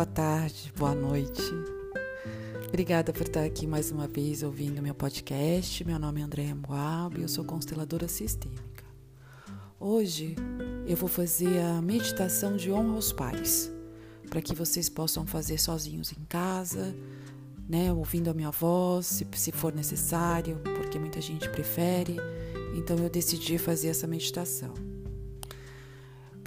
Boa tarde, boa noite. Obrigada por estar aqui mais uma vez ouvindo meu podcast. Meu nome é Andréa Moab e eu sou consteladora sistêmica. Hoje eu vou fazer a meditação de honra aos pais, para que vocês possam fazer sozinhos em casa, né, ouvindo a minha voz, se, se for necessário, porque muita gente prefere. Então eu decidi fazer essa meditação.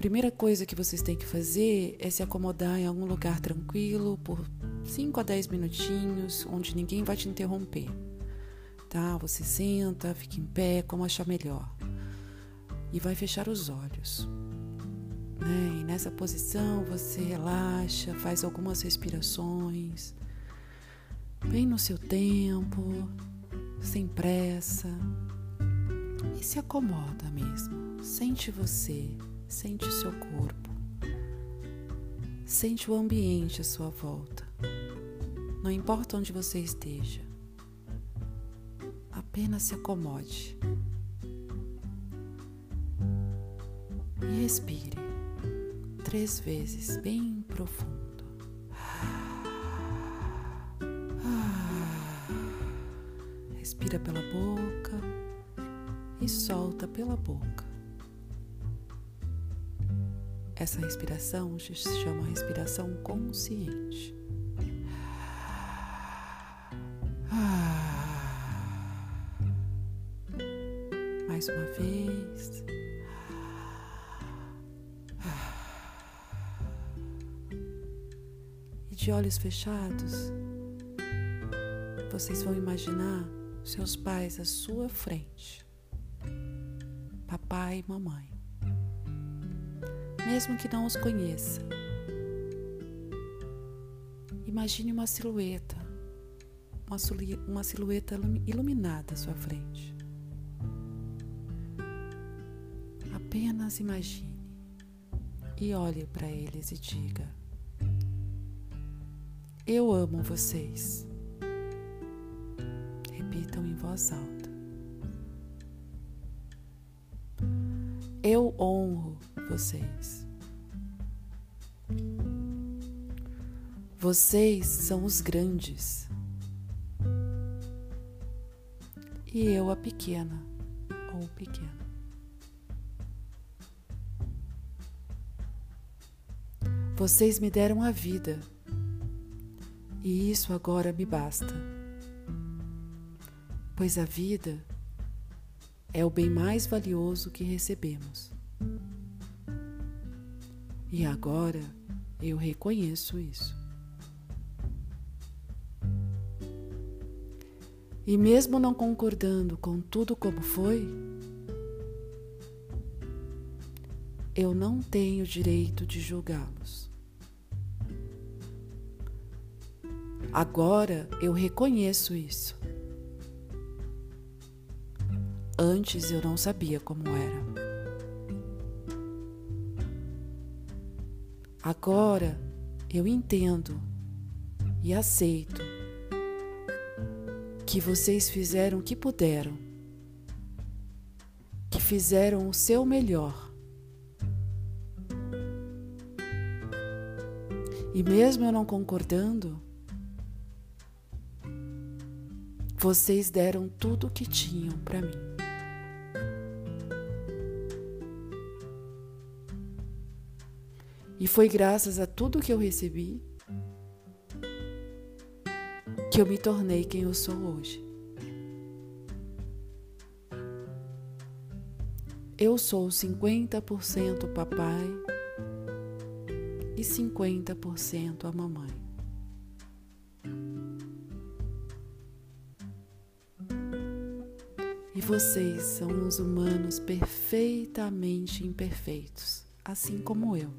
Primeira coisa que vocês têm que fazer é se acomodar em algum lugar tranquilo por 5 a 10 minutinhos, onde ninguém vai te interromper. Tá? Você senta, fica em pé, como achar melhor. E vai fechar os olhos. Né? E nessa posição você relaxa, faz algumas respirações, bem no seu tempo, sem pressa. E se acomoda mesmo. Sente você. Sente o seu corpo. Sente o ambiente à sua volta. Não importa onde você esteja. Apenas se acomode. E respire três vezes, bem profundo. Respira pela boca e solta pela boca. Essa respiração se chama respiração consciente. Mais uma vez. E de olhos fechados, vocês vão imaginar seus pais à sua frente, papai e mamãe mesmo que não os conheça. Imagine uma silhueta, uma, silhueta iluminada à sua frente. Apenas imagine e olhe para eles e diga: Eu amo vocês. Repitam em voz alta. Eu honro vocês. Vocês são os grandes e eu a pequena ou pequeno. Vocês me deram a vida e isso agora me basta, pois a vida é o bem mais valioso que recebemos. E agora eu reconheço isso. E mesmo não concordando com tudo como foi, eu não tenho direito de julgá-los. Agora eu reconheço isso. Antes eu não sabia como era. Agora eu entendo e aceito que vocês fizeram o que puderam, que fizeram o seu melhor. E mesmo eu não concordando, vocês deram tudo o que tinham para mim. E foi graças a tudo que eu recebi que eu me tornei quem eu sou hoje. Eu sou 50% papai e 50% a mamãe. E vocês são os humanos perfeitamente imperfeitos, assim como eu.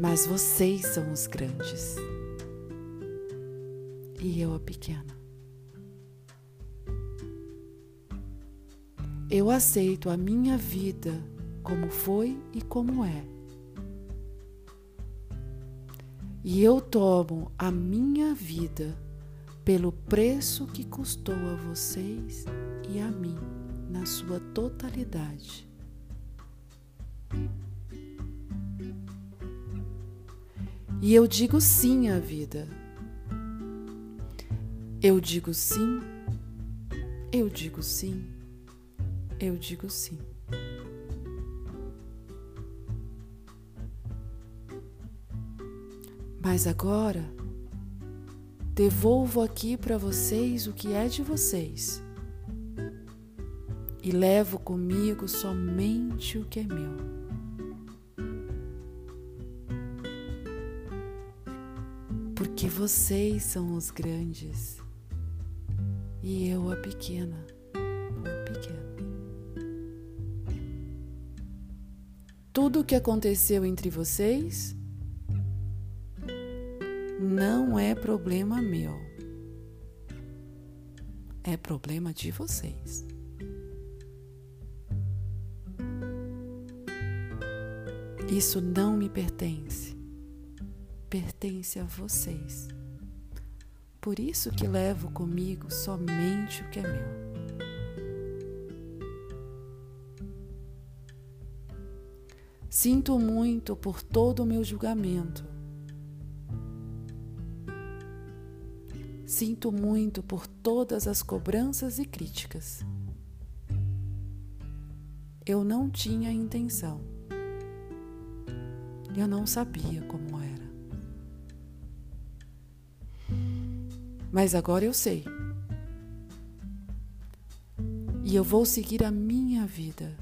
Mas vocês são os grandes e eu a pequena. Eu aceito a minha vida como foi e como é. E eu tomo a minha vida pelo preço que custou a vocês e a mim na sua totalidade. E eu digo sim à vida. Eu digo sim. Eu digo sim. Eu digo sim. Mas agora, devolvo aqui para vocês o que é de vocês e levo comigo somente o que é meu. Porque vocês são os grandes e eu a pequena, o pequeno. Tudo o que aconteceu entre vocês não é problema meu. É problema de vocês. Isso não me pertence. Pertence a vocês. Por isso que levo comigo somente o que é meu. Sinto muito por todo o meu julgamento Sinto muito por todas as cobranças e críticas. Eu não tinha intenção. Eu não sabia como Mas agora eu sei. E eu vou seguir a minha vida.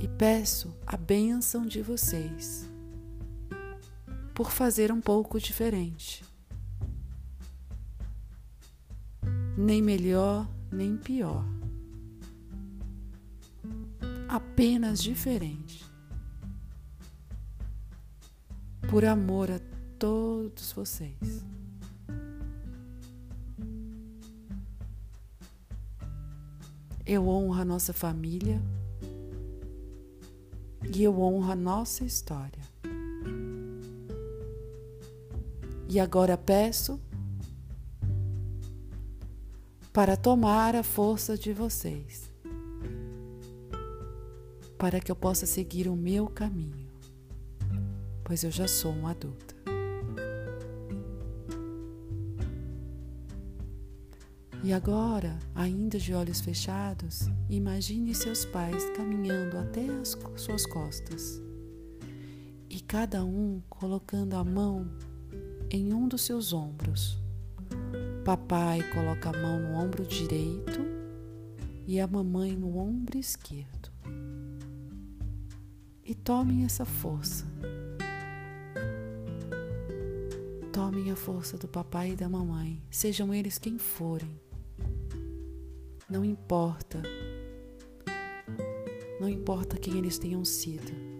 E peço a bênção de vocês por fazer um pouco diferente. Nem melhor, nem pior. Apenas diferente. Por amor a todos vocês. Eu honro a nossa família e eu honro a nossa história. E agora peço para tomar a força de vocês, para que eu possa seguir o meu caminho, pois eu já sou um adulta. E agora, ainda de olhos fechados, imagine seus pais caminhando até as suas costas e cada um colocando a mão em um dos seus ombros. Papai coloca a mão no ombro direito e a mamãe no ombro esquerdo. E tomem essa força. Tomem a força do papai e da mamãe, sejam eles quem forem. Não importa. Não importa quem eles tenham sido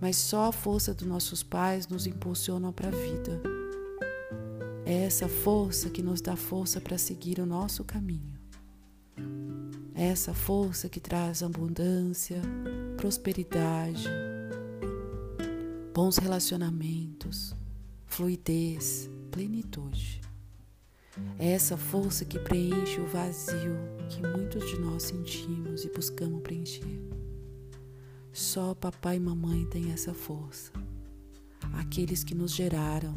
mas só a força dos nossos pais nos impulsiona para a vida. É essa força que nos dá força para seguir o nosso caminho. É essa força que traz abundância, prosperidade, bons relacionamentos, fluidez, plenitude. É essa força que preenche o vazio que muitos de nós sentimos e buscamos preencher. Só papai e mamãe têm essa força. Aqueles que nos geraram.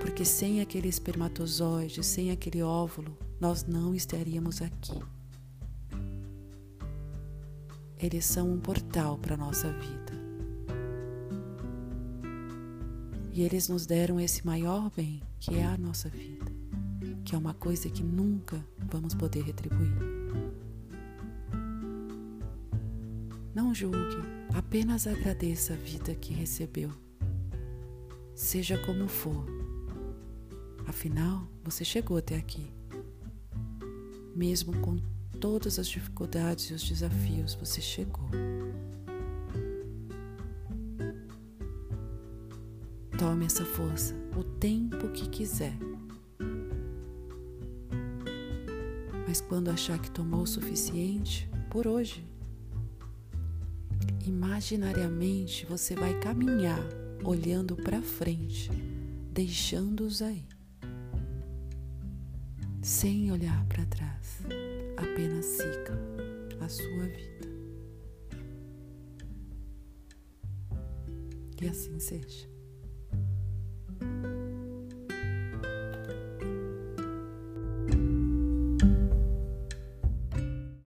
Porque sem aquele espermatozoide, sem aquele óvulo, nós não estaríamos aqui. Eles são um portal para a nossa vida. E eles nos deram esse maior bem, que é a nossa vida, é uma coisa que nunca vamos poder retribuir. Não julgue, apenas agradeça a vida que recebeu. Seja como for. Afinal, você chegou até aqui. Mesmo com todas as dificuldades e os desafios, você chegou. Tome essa força o tempo que quiser. Mas quando achar que tomou o suficiente, por hoje, imaginariamente você vai caminhar olhando para frente, deixando-os aí, sem olhar para trás, apenas siga a sua vida. Que assim seja.